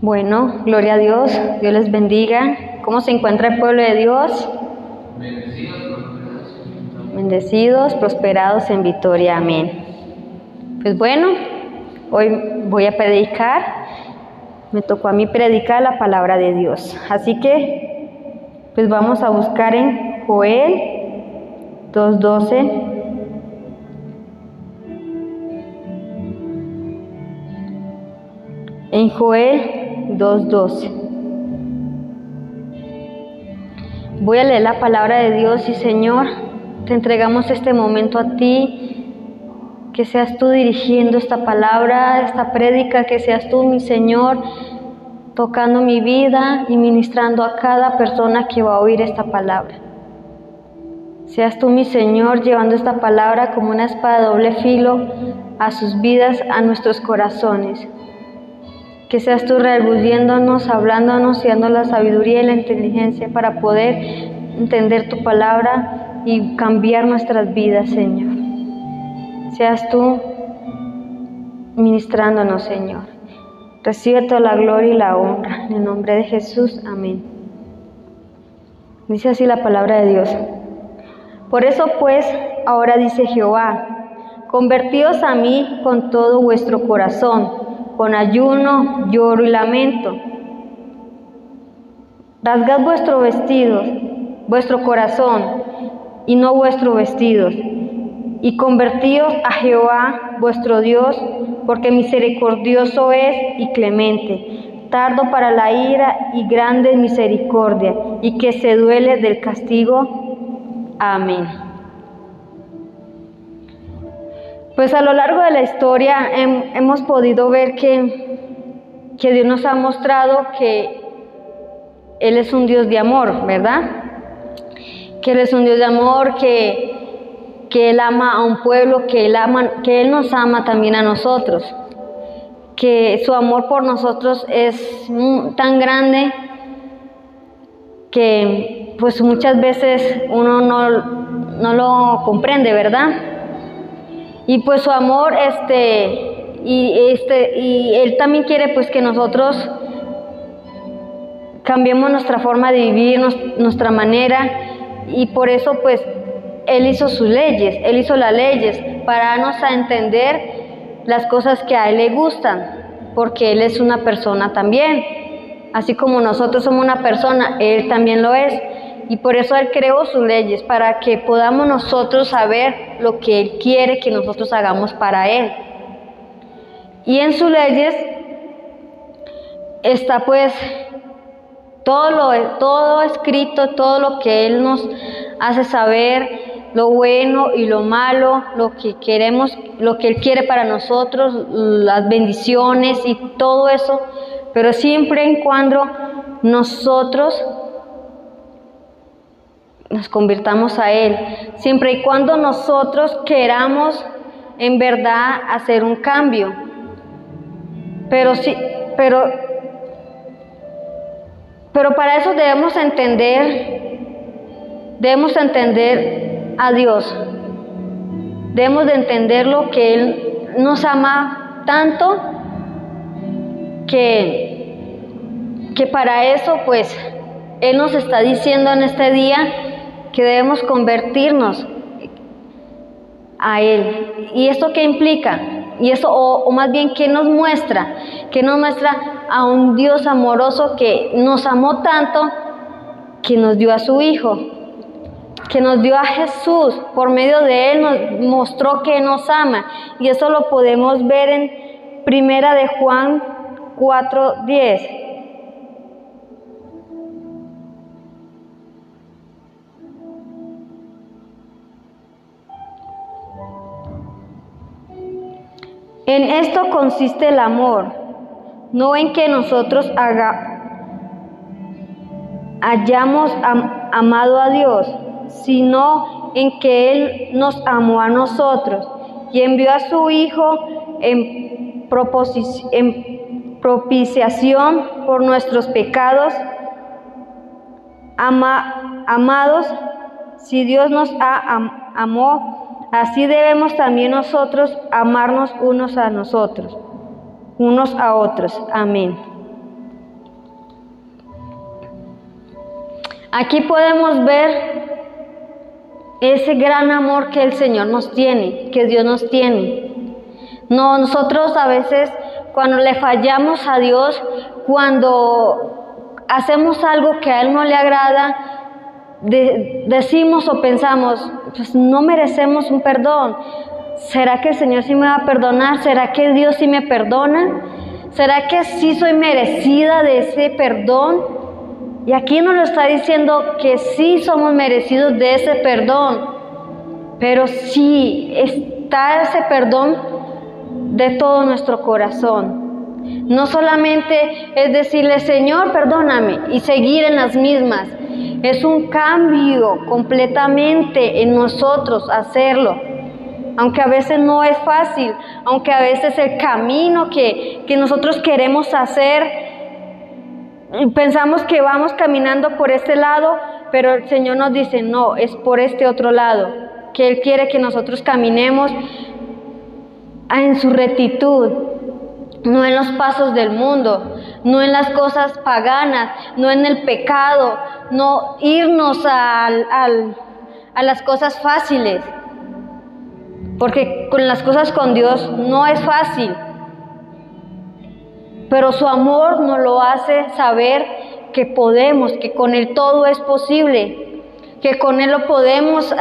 Bueno, gloria a Dios, Dios les bendiga. ¿Cómo se encuentra el pueblo de Dios? Bendecidos, prosperados en victoria, amén. Pues bueno, hoy voy a predicar, me tocó a mí predicar la palabra de Dios. Así que, pues vamos a buscar en Joel 2.12. En Joel 2.12. Voy a leer la palabra de Dios y Señor, te entregamos este momento a ti, que seas tú dirigiendo esta palabra, esta prédica, que seas tú, mi Señor, tocando mi vida y ministrando a cada persona que va a oír esta palabra. Seas tú, mi Señor, llevando esta palabra como una espada doble filo a sus vidas, a nuestros corazones. Que seas tú rebudiéndonos, hablándonos y dando la sabiduría y la inteligencia para poder entender tu palabra y cambiar nuestras vidas, Señor. Seas tú ministrándonos, Señor. Recibe toda la gloria y la honra. En el nombre de Jesús, amén. Dice así la palabra de Dios. Por eso pues, ahora dice Jehová, convertíos a mí con todo vuestro corazón con ayuno, lloro y lamento. Rasgad vuestro vestido, vuestro corazón, y no vuestro vestido, y convertíos a Jehová vuestro Dios, porque misericordioso es y clemente, tardo para la ira y grande misericordia, y que se duele del castigo. Amén. Pues a lo largo de la historia hemos podido ver que, que Dios nos ha mostrado que Él es un Dios de amor, ¿verdad? Que Él es un Dios de amor, que, que Él ama a un pueblo, que él, ama, que él nos ama también a nosotros, que su amor por nosotros es tan grande que pues muchas veces uno no, no lo comprende, ¿verdad? Y pues su amor, este, y este, y él también quiere pues que nosotros cambiemos nuestra forma de vivir, nuestra manera, y por eso pues él hizo sus leyes, él hizo las leyes para darnos a entender las cosas que a él le gustan, porque él es una persona también. Así como nosotros somos una persona, él también lo es. Y por eso Él creó sus leyes, para que podamos nosotros saber lo que Él quiere que nosotros hagamos para Él. Y en sus leyes está pues todo lo todo escrito, todo lo que Él nos hace saber, lo bueno y lo malo, lo que queremos, lo que Él quiere para nosotros, las bendiciones y todo eso, pero siempre en cuando nosotros nos convirtamos a Él, siempre y cuando nosotros queramos en verdad hacer un cambio. Pero sí, pero, pero para eso debemos entender, debemos entender a Dios. Debemos de entender lo que Él nos ama tanto que, que para eso pues Él nos está diciendo en este día que debemos convertirnos a Él. ¿Y esto qué implica? Y eso, o, más bien, ¿qué nos muestra? Que nos muestra a un Dios amoroso que nos amó tanto que nos dio a su Hijo, que nos dio a Jesús, por medio de Él nos mostró que nos ama. Y eso lo podemos ver en Primera de Juan 4:10. En esto consiste el amor, no en que nosotros hayamos amado a Dios, sino en que Él nos amó a nosotros y envió a su Hijo en, propiciación por nuestros pecados. amados, si Dios nos ha amó, Así debemos también nosotros amarnos unos a nosotros, unos a otros. Amén. Aquí podemos ver ese gran amor que el Señor nos tiene, que Dios nos tiene. Nosotros a veces cuando le fallamos a Dios, cuando hacemos algo que a Él no le agrada, decimos o pensamos, pues no merecemos un perdón. ¿Será que el Señor sí me va a perdonar? ¿Será que Dios sí me perdona? ¿Será que sí soy merecida de ese perdón? Y aquí nos lo está diciendo que sí somos merecidos de ese perdón, pero sí está ese perdón de todo nuestro corazón. No solamente es decirle, Señor, perdóname y seguir en las mismas. Es un cambio completamente en nosotros hacerlo. Aunque a veces no es fácil, aunque a veces el camino que, que nosotros queremos hacer pensamos que vamos caminando por este lado, pero el Señor nos dice, no, es por este otro lado, que Él quiere que nosotros caminemos en su rectitud, no en los pasos del mundo, no en las cosas paganas, no en el pecado, no irnos a las cosas fáciles, porque con las cosas con Dios no es fácil pero su amor nos lo hace saber que podemos, que con Él todo es posible, que con Él lo podemos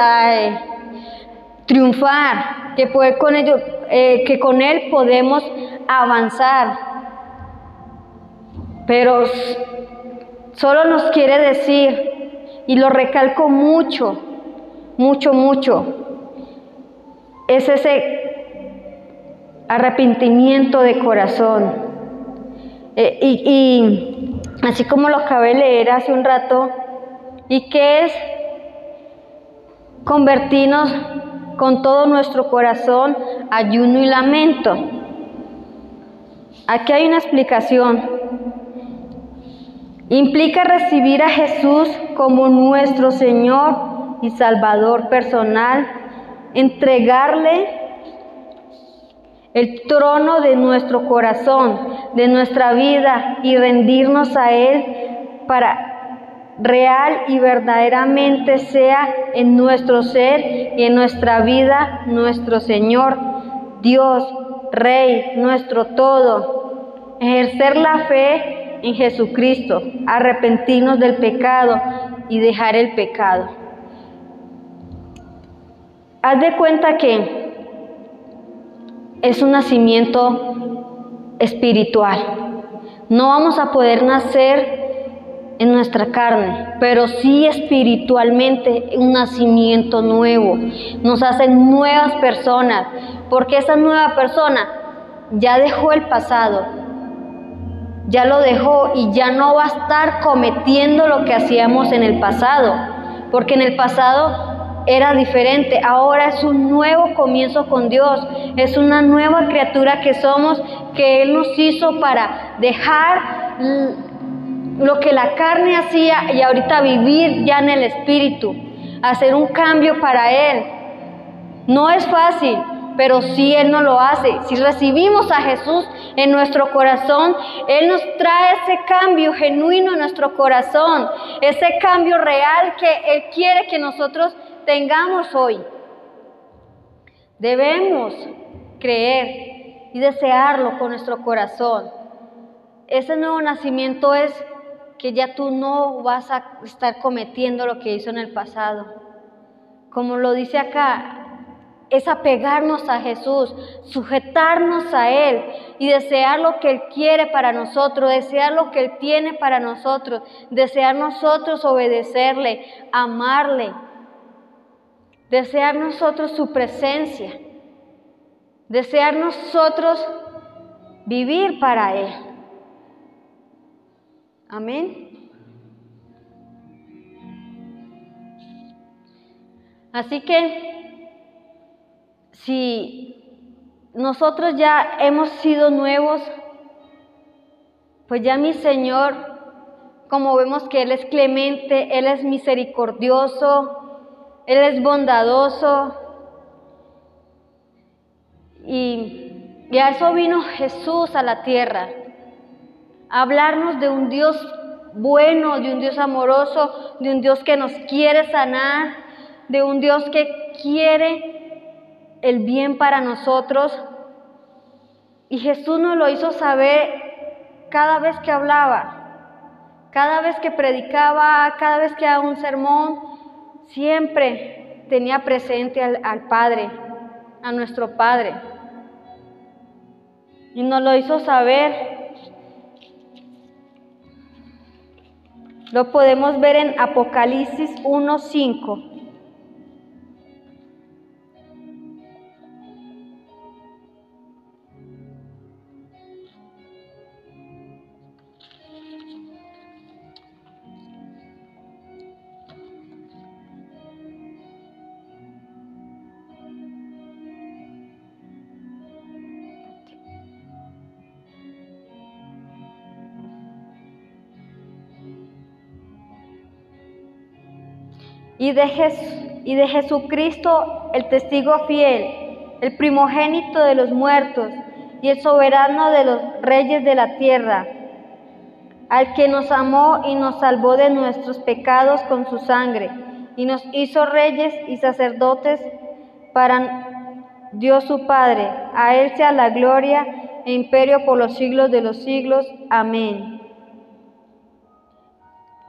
triunfar, que, con ello, eh, que con Él podemos avanzar. Pero solo nos quiere decir, y lo recalco mucho, mucho, mucho, es ese arrepentimiento de corazón eh, y, así como lo acabé de leer hace un rato, ¿y qué es convertirnos con todo nuestro corazón, ayuno y lamento? Aquí hay una explicación. Implica recibir a Jesús como nuestro Señor y Salvador personal, entregarle el trono de nuestro corazón, de nuestra vida y rendirnos a Él para real y verdaderamente sea en nuestro ser y en nuestra vida nuestro Señor, Dios, Rey, nuestro todo. Ejercer la fe en Jesucristo, arrepentirnos del pecado y dejar el pecado. Haz de cuenta que es un nacimiento espiritual. No vamos a poder nacer en nuestra carne, pero sí espiritualmente un nacimiento nuevo. Nos hacen nuevas personas, porque esa nueva persona ya dejó el pasado, ya lo dejó y ya no va a estar cometiendo lo que hacíamos en el pasado, porque en el pasado era diferente, ahora es un nuevo comienzo con Dios, es una nueva criatura que somos, que Él nos hizo para dejar lo que la carne hacía y ahorita vivir ya en el Espíritu, hacer un cambio para Él. No es fácil, pero si Él no lo hace. Si recibimos a Jesús en nuestro corazón, Él nos trae ese cambio genuino en nuestro corazón, ese cambio real que Él quiere que nosotros tengamos hoy. Debemos creer y desearlo con nuestro corazón. Ese nuevo nacimiento es que ya tú no vas a estar cometiendo lo que hizo en el pasado. Como lo dice acá, es apegarnos a Jesús, sujetarnos a Él y desear lo que Él quiere para nosotros, desear lo que Él tiene para nosotros, desear nosotros obedecerle, amarle, desear nosotros su presencia, desear nosotros vivir para Él. Amén. Así que si nosotros ya hemos sido nuevos, pues ya mi Señor, como vemos que Él es clemente, Él es misericordioso, él es bondadoso. Y, y a eso vino Jesús a la tierra, a hablarnos de un Dios bueno, de un Dios amoroso, de un Dios que nos quiere sanar, de un Dios que quiere el bien para nosotros. Y Jesús nos lo hizo saber cada vez que hablaba, cada vez que predicaba, cada vez que daba un sermón, siempre tenía presente al, al Padre, a nuestro Padre. Y nos lo hizo saber Lo podemos ver en Apocalipsis 1.5. y de, Jesucristo el testigo fiel, el primogénito de los muertos y el soberano de los reyes de la tierra, al que nos amó y nos salvó de nuestros pecados con su sangre, y nos hizo reyes y sacerdotes para Dios su Padre. A Él sea la gloria e imperio por los siglos de los siglos. Amén.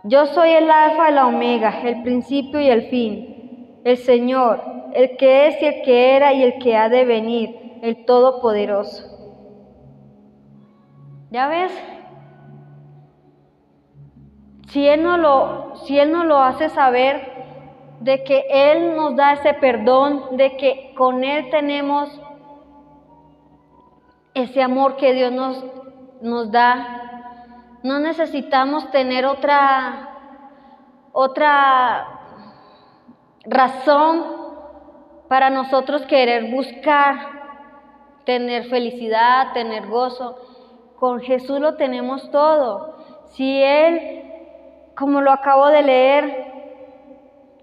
Yo soy el alfa y la omega, el principio y el fin, el Señor, el que es y el que era y el que ha de venir, el Todopoderoso. ¿Ya ves? Si Él no lo, si él no lo hace saber de que Él nos da ese perdón, de que con Él tenemos ese amor que Dios nos, nos da, no necesitamos tener otra, otra razón para nosotros querer buscar tener felicidad, tener gozo. Con Jesús lo tenemos todo. Si Él, como lo acabo de leer,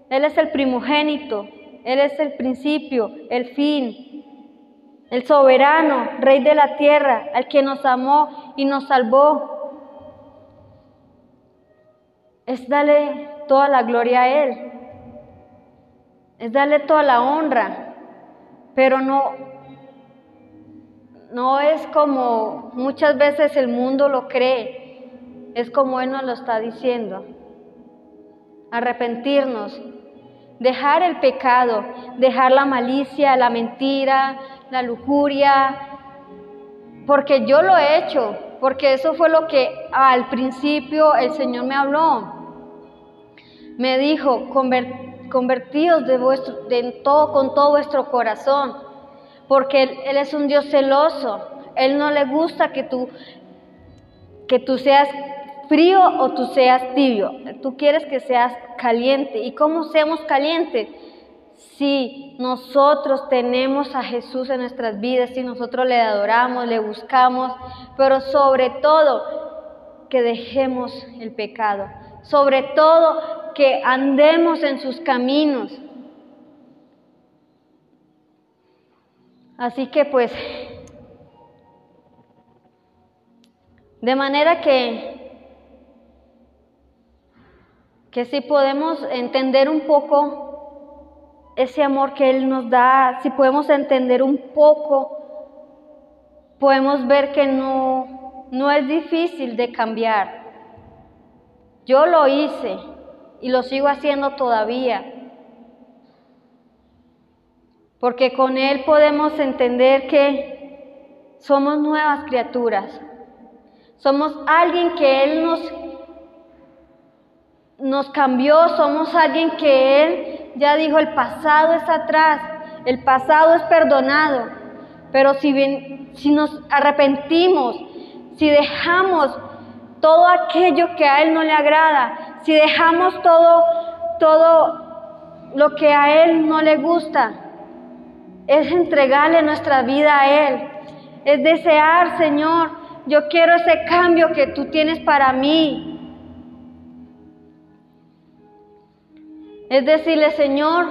Él es el primogénito, Él es el principio, el fin, el soberano, Rey de la tierra, el que nos amó y nos salvó es darle toda la gloria a Él, es darle toda la honra, pero no, no es como muchas veces el mundo lo cree, es como Él nos lo está diciendo. Arrepentirnos, dejar el pecado, dejar la malicia, la mentira, la lujuria, porque yo lo he hecho, porque eso fue lo que al principio el Señor me habló me dijo, convertíos de vuestro, todo, con todo vuestro corazón, porque él, es un Dios celoso. Él no le gusta que tú, que tú seas frío o tú seas tibio. Tú quieres que seas caliente. ¿Y cómo seamos calientes? Si nosotros tenemos a Jesús en nuestras vidas, si nosotros le adoramos, le buscamos, pero sobre todo que dejemos el pecado. Sobre todo que andemos en sus caminos. Así que pues, de manera que, que si podemos entender un poco ese amor que Él nos da, si podemos entender un poco, podemos ver que no, no es difícil de cambiar. Yo lo hice, y lo sigo haciendo todavía. Porque con Él podemos entender que somos nuevas criaturas. Somos alguien que Él nos, nos cambió, somos alguien que Él ya dijo, el pasado es atrás, el pasado es perdonado. Pero si, si nos arrepentimos, si dejamos todo aquello que a Él no le agrada, si dejamos todo, todo lo que a Él no le gusta, es entregarle nuestra vida a Él, es desear, Señor, yo quiero ese cambio que tú tienes para mí. Es decirle, Señor,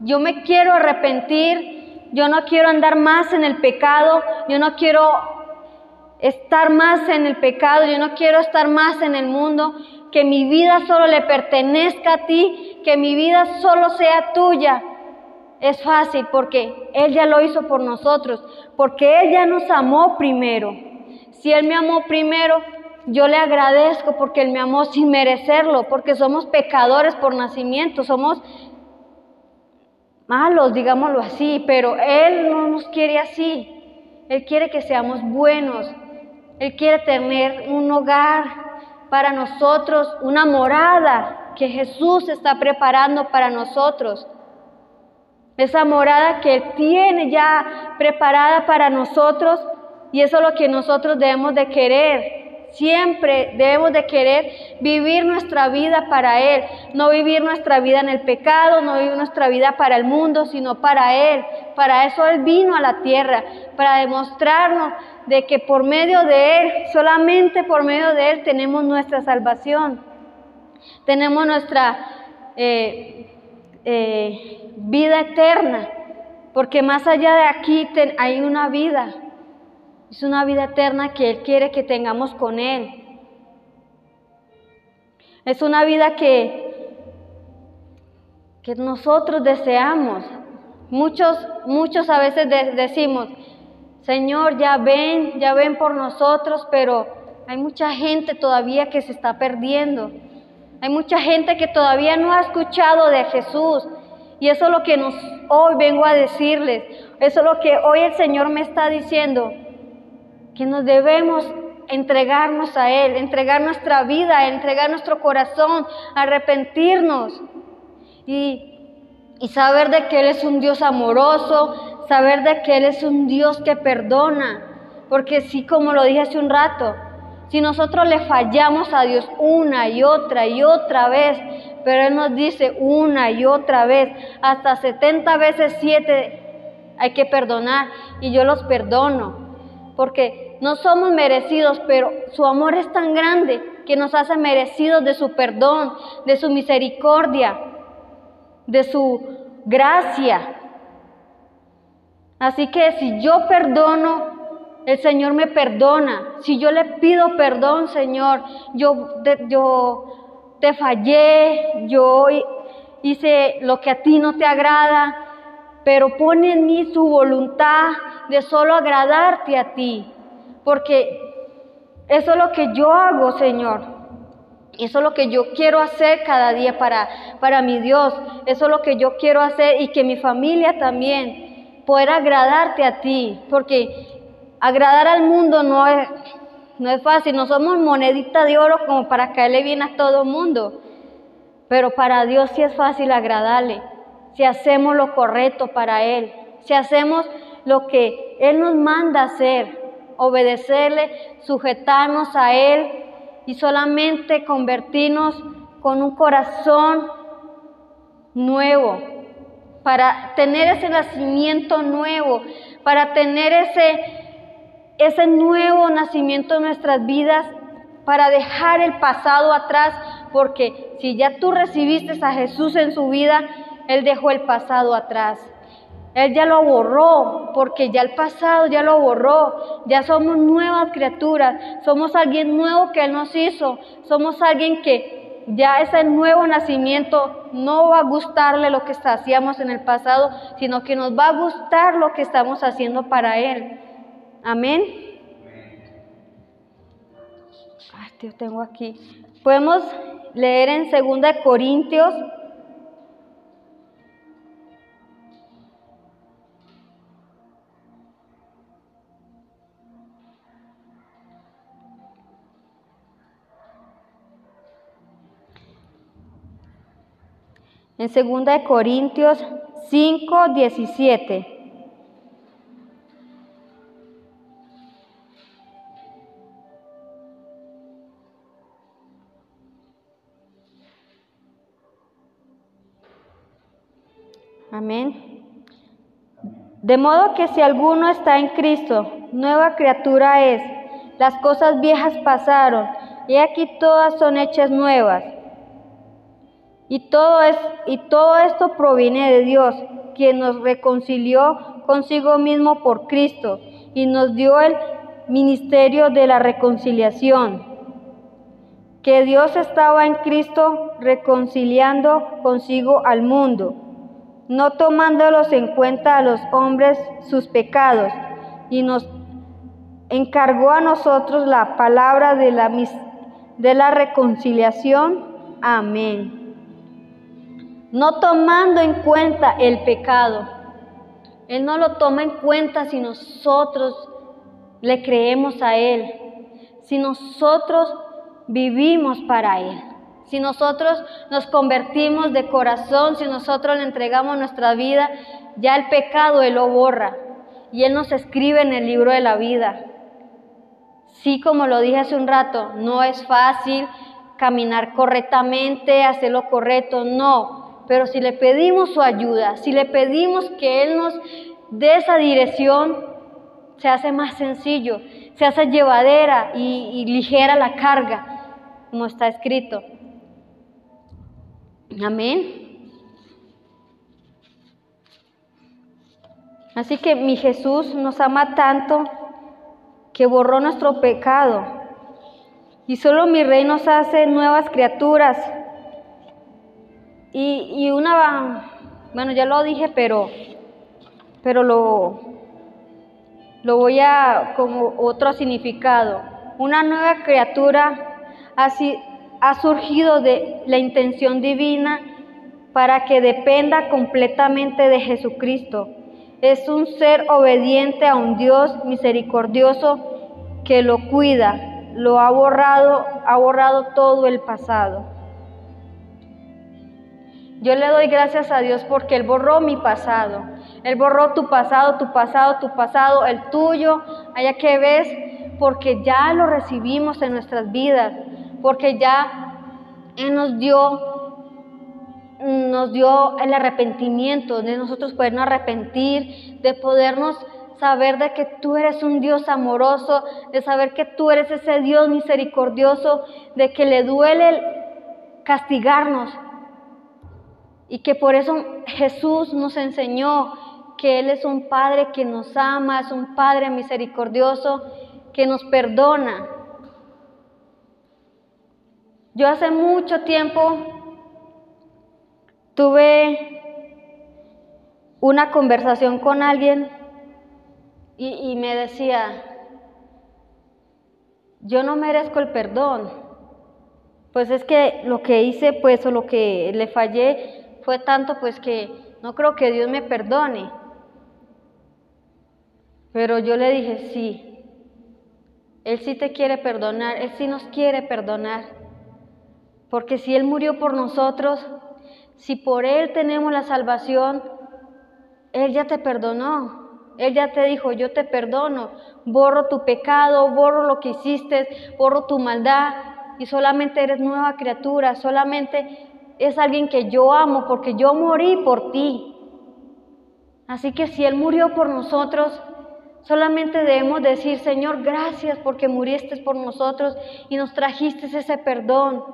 yo me quiero arrepentir, yo no quiero andar más en el pecado, yo no quiero estar más en el pecado, yo no quiero estar más en el mundo, que mi vida solo le pertenezca a ti, que mi vida solo sea tuya. Es fácil porque Él ya lo hizo por nosotros, porque Él ya nos amó primero. Si Él me amó primero, yo le agradezco porque Él me amó sin merecerlo, porque somos pecadores por nacimiento, somos malos, digámoslo así, pero Él no nos quiere así. Él quiere que seamos buenos. Él quiere tener un hogar para nosotros, una morada que Jesús está preparando para nosotros. Esa morada que Él tiene ya preparada para nosotros y eso es lo que nosotros debemos de querer. Siempre debemos de querer vivir nuestra vida para Él, no vivir nuestra vida en el pecado, no vivir nuestra vida para el mundo, sino para Él. Para eso Él vino a la tierra, para demostrarnos de que por medio de Él, solamente por medio de Él tenemos nuestra salvación, tenemos nuestra eh, eh, vida eterna, porque más allá de aquí hay una vida. Es una vida eterna que Él quiere que tengamos con Él. Es una vida que, que nosotros deseamos. Muchos, muchos a veces decimos, Señor, ya ven, ya ven por nosotros, pero hay mucha gente todavía que se está perdiendo. Hay mucha gente que todavía no ha escuchado de Jesús. Y eso es lo que nos, hoy vengo a decirles. Eso es lo que hoy el Señor me está diciendo que nos debemos entregarnos a Él, entregar nuestra vida, entregar nuestro corazón, arrepentirnos y, y saber de que Él es un Dios amoroso, saber de que Él es un Dios que perdona. Porque sí, como lo dije hace un rato, si nosotros le fallamos a Dios una y otra y otra vez, pero Él nos dice una y otra vez, hasta 70 veces 7 hay que perdonar y yo los perdono porque no somos merecidos, pero su amor es tan grande que nos hace merecidos de su perdón, de su misericordia, de su gracia. Así que si yo perdono, el Señor me perdona. Si yo le pido perdón, Señor, yo, yo te fallé, yo hice lo que a ti no te agrada, pero pone en mí su voluntad de solo agradarte a ti, porque eso es lo que yo hago, Señor. Eso es lo que yo quiero hacer cada día para, para mi Dios. Eso es lo que yo quiero hacer y que mi familia también pueda agradarte a ti, porque agradar al mundo no es, no es fácil. No somos monedita de oro como para caerle bien a todo el mundo, pero para Dios sí es fácil agradarle si hacemos lo correcto para Él, si hacemos lo que Él nos manda hacer, obedecerle, sujetarnos a Él y solamente convertirnos con un corazón nuevo, para tener ese nacimiento nuevo, para tener ese, ese nuevo nacimiento en nuestras vidas, para dejar el pasado atrás, porque si ya tú recibiste a Jesús en su vida, él dejó el pasado atrás. Él ya lo borró, porque ya el pasado ya lo borró. Ya somos nuevas criaturas, somos alguien nuevo que Él nos hizo, somos alguien que ya ese nuevo nacimiento no va a gustarle lo que hacíamos en el pasado, sino que nos va a gustar lo que estamos haciendo para Él. Amén. Ay, tengo aquí. Podemos leer en 2 Corintios En 2 Corintios 5, 17. Amén. De modo que si alguno está en Cristo, nueva criatura es. Las cosas viejas pasaron, y aquí todas son hechas nuevas. Y todo, es, y todo esto proviene de Dios, quien nos reconcilió consigo mismo por Cristo y nos dio el ministerio de la reconciliación, que Dios estaba en Cristo reconciliando consigo al mundo, no tomándolos en cuenta a los hombres sus pecados, y nos encargó a nosotros la palabra de la, de la reconciliación. Amén. No tomando en cuenta el pecado. Él no lo toma en cuenta si nosotros le creemos a Él, si nosotros vivimos para Él, si nosotros nos convertimos de corazón, si nosotros le entregamos nuestra vida, ya el pecado Él lo borra y Él nos escribe en el libro de la vida. Sí, como lo dije hace un rato, no es fácil caminar correctamente, hacer lo correcto, no. Pero si le pedimos su ayuda, si le pedimos que Él nos dé esa dirección, se hace más sencillo, se hace llevadera y, ligera la carga, como está escrito. Amén. Así que mi Jesús nos ama tanto que borró nuestro pecado. Y solo mi rey nos hace nuevas criaturas. Y, y una, bueno, ya lo dije, pero, pero lo, lo voy a como otro significado. Una nueva criatura así ha surgido de la intención divina para que dependa completamente de Jesucristo es un ser obediente a un Dios misericordioso que lo cuida, lo ha borrado, ha borrado todo el pasado. Yo le doy gracias a Dios porque Él borró mi pasado. Él borró tu pasado, tu pasado, tu pasado, el tuyo, allá que ves, porque ya lo recibimos en nuestras vidas, porque ya Él nos dio nos dio el arrepentimiento, de nosotros podernos arrepentir, de podernos saber de que tú eres un Dios amoroso, de saber que tú eres ese Dios misericordioso, de que le duele castigarnos y que por eso Jesús nos enseñó que Él es un Padre que nos ama, es un Padre misericordioso que nos perdona. Yo hace mucho tiempo Tuve una conversación con alguien y, me decía, yo no merezco el perdón. Pues es que lo que hice, pues, o lo que le fallé fue tanto, pues, que no creo que Dios me perdone. Pero yo le dije, sí, Él sí te quiere perdonar, Él sí nos quiere perdonar. Porque si Él murió por nosotros, si por Él tenemos la salvación, Él ya te perdonó. Él ya te dijo, yo te perdono, borro tu pecado, borro lo que hiciste, borro tu maldad y solamente eres nueva criatura, solamente es alguien que yo amo porque yo morí por ti. Así que si Él murió por nosotros, solamente debemos decir, Señor, gracias porque muriste por nosotros y nos trajiste ese perdón.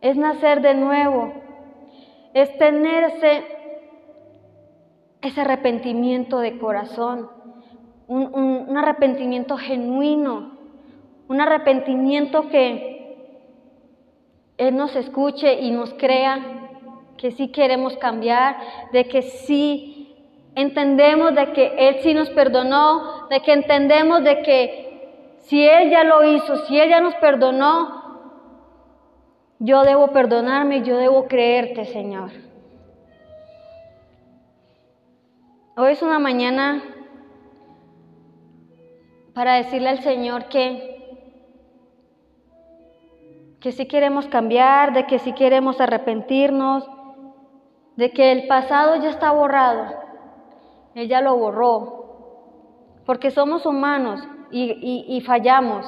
Es nacer de nuevo, es tener ese, arrepentimiento de corazón, un, arrepentimiento genuino, un arrepentimiento que Él nos escuche y nos crea que sí queremos cambiar, de que sí entendemos de que Él sí nos perdonó, de que entendemos de que si Él ya lo hizo, si Él ya nos perdonó, yo debo perdonarme, yo debo creerte, Señor. Hoy es una mañana para decirle al Señor que que si queremos cambiar, de que si queremos arrepentirnos, de que el pasado ya está borrado. Ella lo borró, porque somos humanos y, y fallamos.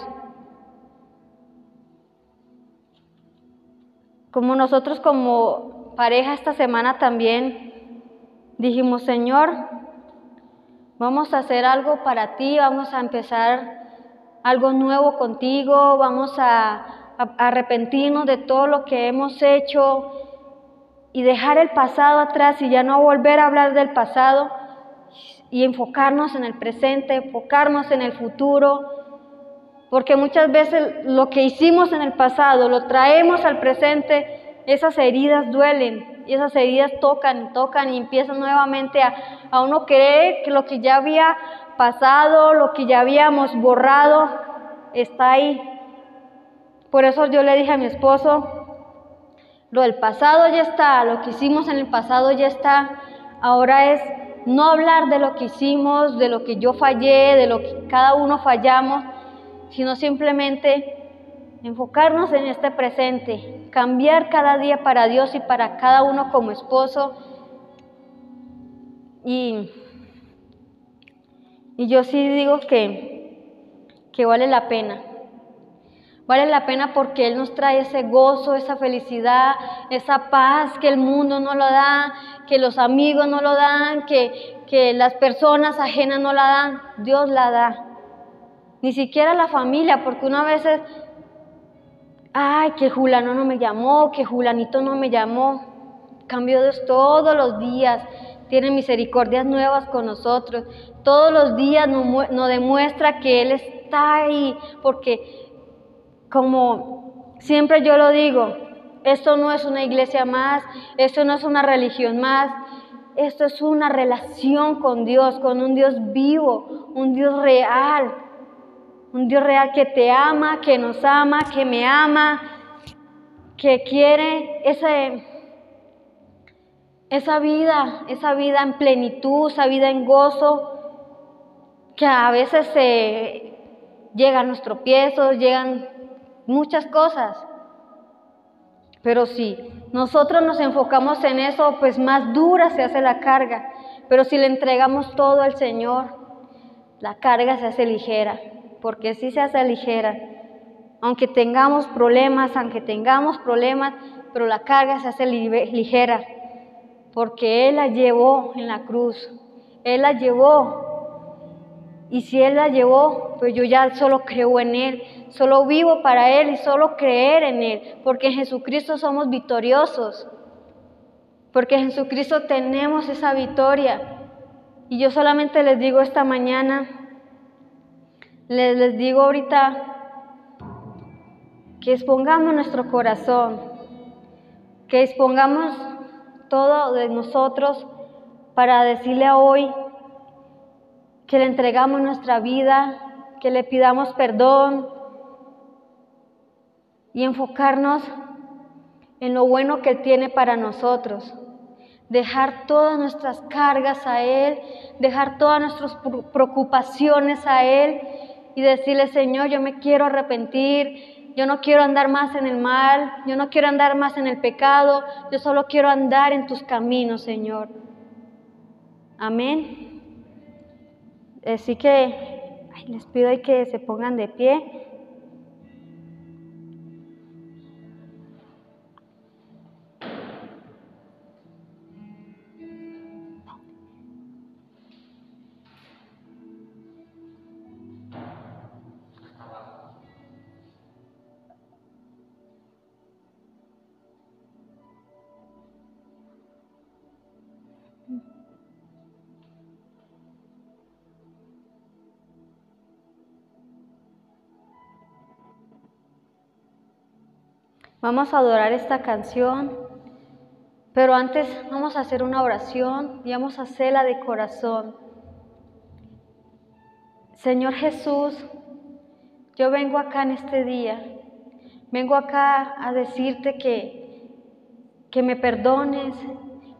Como nosotros como pareja esta semana también dijimos, Señor, vamos a hacer algo para ti, vamos a empezar algo nuevo contigo, vamos a, arrepentirnos de todo lo que hemos hecho y dejar el pasado atrás y ya no volver a hablar del pasado. y enfocarnos en el presente, enfocarnos en el futuro, porque muchas veces lo que hicimos en el pasado lo traemos al presente, esas heridas duelen y esas heridas tocan tocan y empiezan nuevamente a, a uno creer que lo que ya había pasado, lo que ya habíamos borrado, está ahí. Por eso yo le dije a mi esposo, lo del pasado ya está, lo que hicimos en el pasado ya está, ahora es no hablar de lo que hicimos, de lo que yo fallé, de lo que cada uno fallamos, sino simplemente enfocarnos en este presente, cambiar cada día para Dios y para cada uno como esposo. Y, y yo sí digo que, que vale la pena. Vale la pena porque Él nos trae ese gozo, esa felicidad, esa paz que el mundo no lo da, que los amigos no lo dan, que, que las personas ajenas no la dan. Dios la da. Ni siquiera la familia, porque una vez es, ay, que Julano no me llamó, que Julanito no me llamó. Cambio Dios todos los días. Tiene misericordias nuevas con nosotros. Todos los días nos, nos demuestra que Él está ahí, porque como siempre yo lo digo, esto no es una iglesia más, esto no es una religión más, esto es una relación con Dios, con un Dios vivo, un Dios real, un Dios real que te ama, que nos ama, que me ama, que quiere ese, esa vida, esa vida en plenitud, esa vida en gozo, que a veces se llegan los tropiezos, llegan muchas cosas. Pero si nosotros nos enfocamos en eso, pues más dura se hace la carga. Pero si le entregamos todo al Señor, la carga se hace ligera, porque si se hace ligera. Aunque tengamos problemas, aunque tengamos problemas, pero la carga se hace ligera, porque Él la llevó en la cruz. Él la llevó y si Él la llevó, pues yo ya solo creo en Él, solo vivo para Él y solo creer en Él, porque en Jesucristo somos victoriosos, porque en Jesucristo tenemos esa victoria. Y yo solamente les digo esta mañana, les, les digo ahorita, que expongamos nuestro corazón, que expongamos todo de nosotros para decirle a hoy que le entregamos nuestra vida, que le pidamos perdón y enfocarnos en lo bueno que Él tiene para nosotros. Dejar todas nuestras cargas a Él, dejar todas nuestras preocupaciones a Él y decirle, Señor, yo me quiero arrepentir, yo no quiero andar más en el mal, yo no quiero andar más en el pecado, yo solo quiero andar en tus caminos, Señor. Amén. Así que les pido que se pongan de pie. Vamos a adorar esta canción, pero antes vamos a hacer una oración y vamos a hacerla de corazón. Señor Jesús, yo vengo acá en este día, vengo acá a decirte que, que me perdones,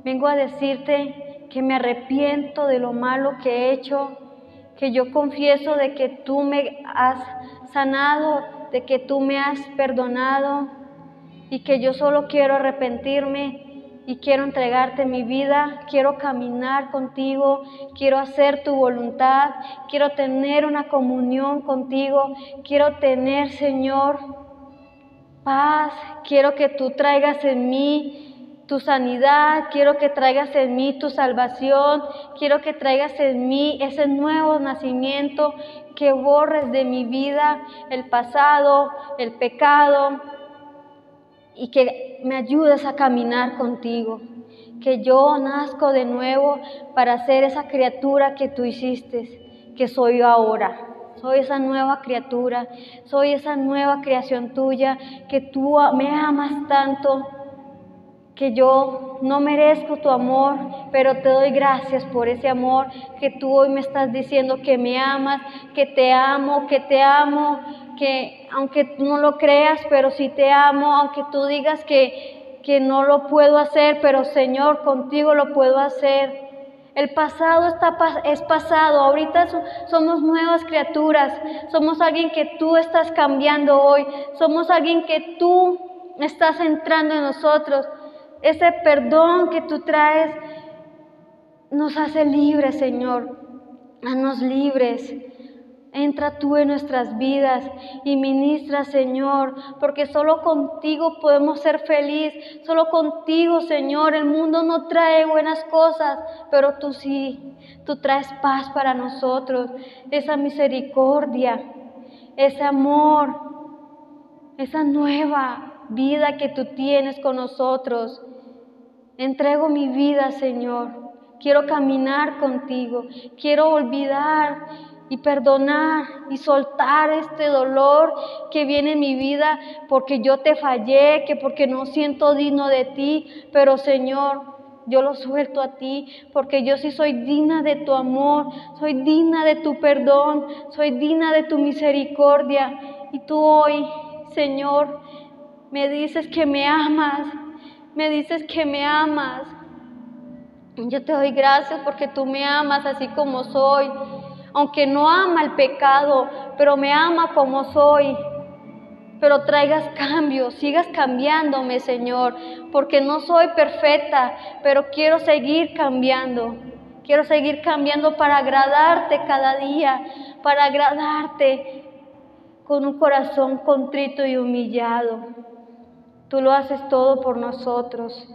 vengo a decirte que me arrepiento de lo malo que he hecho, que yo confieso de que tú me has sanado, de que tú me has perdonado y que yo solo quiero arrepentirme y quiero entregarte mi vida, quiero caminar contigo, quiero hacer tu voluntad, quiero tener una comunión contigo, quiero tener, Señor, paz, quiero que tú traigas en mí tu sanidad, quiero que traigas en mí tu salvación, quiero que traigas en mí ese nuevo nacimiento, que borres de mi vida el pasado, el pecado, y que me ayudes a caminar contigo. que yo nazco de nuevo para ser esa criatura que tú hiciste, que soy yo ahora. Soy esa nueva criatura, soy esa nueva creación tuya, que tú me amas tanto, que yo no merezco tu amor, pero te doy gracias por ese amor que tú hoy me estás diciendo que me amas, que te amo, que te amo, que aunque tú no lo creas, pero sí te amo, aunque tú digas que, que no lo puedo hacer, pero Señor, contigo lo puedo hacer. El pasado está, es pasado, ahorita somos nuevas criaturas, somos alguien que tú estás cambiando hoy, somos alguien que tú estás entrando en nosotros. Ese perdón que tú traes nos hace libres, Señor. Haznos libres. Entra tú en nuestras vidas y ministra, Señor, porque solo contigo podemos ser felices, solo contigo, Señor. El mundo no trae buenas cosas, pero tú sí, tú traes paz para nosotros, esa misericordia, ese amor, esa nueva vida que tú tienes con nosotros. Entrego mi vida, Señor. Quiero caminar contigo. Quiero olvidar y perdonar y soltar este dolor que viene en mi vida porque yo te fallé, que porque no siento digno de ti, pero Señor, yo lo suelto a ti porque yo sí soy digna de tu amor, soy digna de tu perdón, soy digna de tu misericordia. Y tú hoy, Señor, me dices que me amas, me dices que me amas. Yo te doy gracias porque tú me amas así como soy, aunque no ama el pecado, pero me ama como soy. Pero traigas cambios, sigas cambiándome, Señor, porque no soy perfecta, pero quiero seguir cambiando. Quiero seguir cambiando para agradarte cada día, para agradarte con un corazón contrito y humillado. Tú lo haces todo por nosotros.